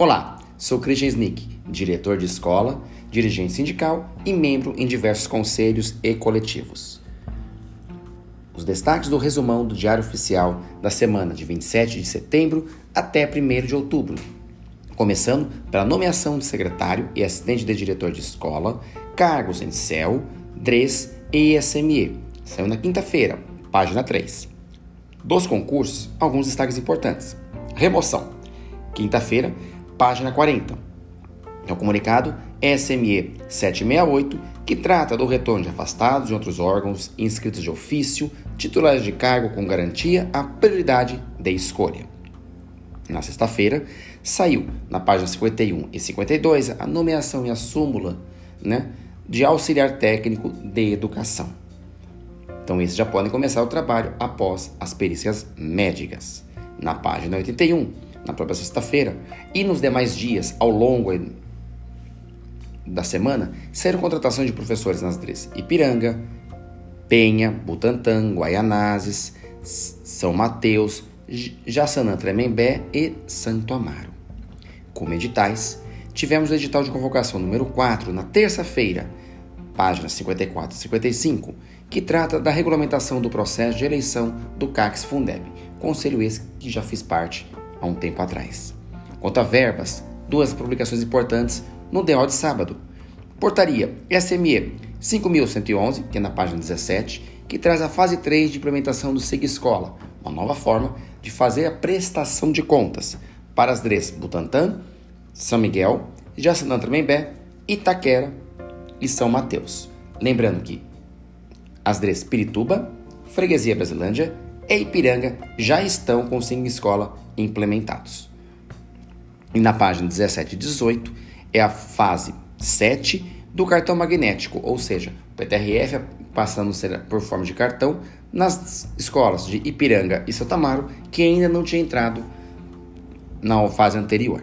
Olá, sou Christian Snick, diretor de escola, dirigente sindical e membro em diversos conselhos e coletivos. Os destaques do resumão do Diário Oficial da semana de 27 de setembro até 1 de outubro. Começando pela nomeação de secretário e assistente de diretor de escola, cargos em CEL, DRES e ISME. Saiu na quinta-feira, página 3. Dos concursos, alguns destaques importantes. Remoção. Quinta-feira, página 40. É o comunicado SME 768, que trata do retorno de afastados de outros órgãos, inscritos de ofício, titulares de cargo com garantia à prioridade de escolha. Na sexta-feira, saiu, na página 51 e 52, a nomeação e a súmula né, de auxiliar técnico de educação. Então, esses já podem começar o trabalho após as perícias médicas. Na página 81, na própria sexta-feira, e nos demais dias ao longo da semana, serão contratações de professores nas três Ipiranga, Penha, Butantã, Guaianazes, São Mateus, Jaçanã Tremembé e Santo Amaro. Como editais, tivemos o edital de convocação número 4 na terça-feira, páginas 54 e 55, que trata da regulamentação do processo de eleição do CACS Fundeb, conselho esse que já fiz parte há um tempo atrás. Quanto a verbas, duas publicações importantes no DO de sábado. Portaria SME 5111, que é na página 17, que traz a fase 3 de implementação do SIG Escola, uma nova forma de fazer a prestação de contas para as DREs Butantã, São Miguel, Jacinã Tremembé, Itaquera e São Mateus. Lembrando que as DREs Pirituba, Freguesia Brasilândia e Ipiranga já estão com o SIG Escola implementados. E na página 17 e 18 é a fase 7 do cartão magnético, ou seja, o PTRF passando por forma de cartão nas escolas de Ipiranga e Santamaro que ainda não tinha entrado na fase anterior.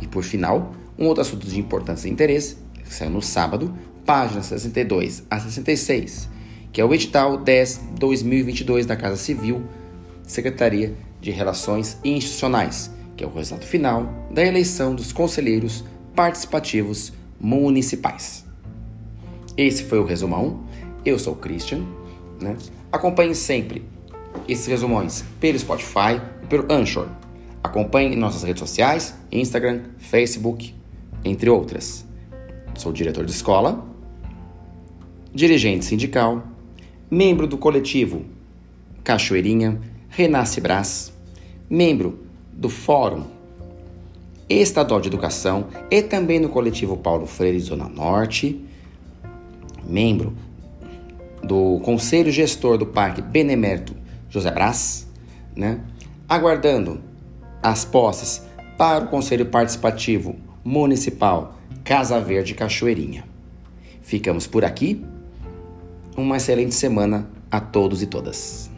E por final, um outro assunto de importância e interesse, que saiu no sábado, páginas 62 a 66, que é o edital 10-2022 da Casa Civil, Secretaria de Relações Institucionais, que é o resultado final da eleição dos conselheiros participativos municipais. Esse foi o resumão. Eu sou o Christian. Né? Acompanhe sempre esses resumões pelo Spotify e pelo Anchor. Acompanhe nossas redes sociais, Instagram, Facebook, entre outras. Sou diretor de escola, dirigente sindical, membro do coletivo Cachoeirinha, Renasce Brás, membro do Fórum Estadual de Educação e também no coletivo Paulo Freire Zona Norte, membro do Conselho Gestor do Parque Benemérito José Brás, né? aguardando as posses para o Conselho Participativo Municipal Casa Verde Cachoeirinha. Ficamos por aqui. Uma excelente semana a todos e todas.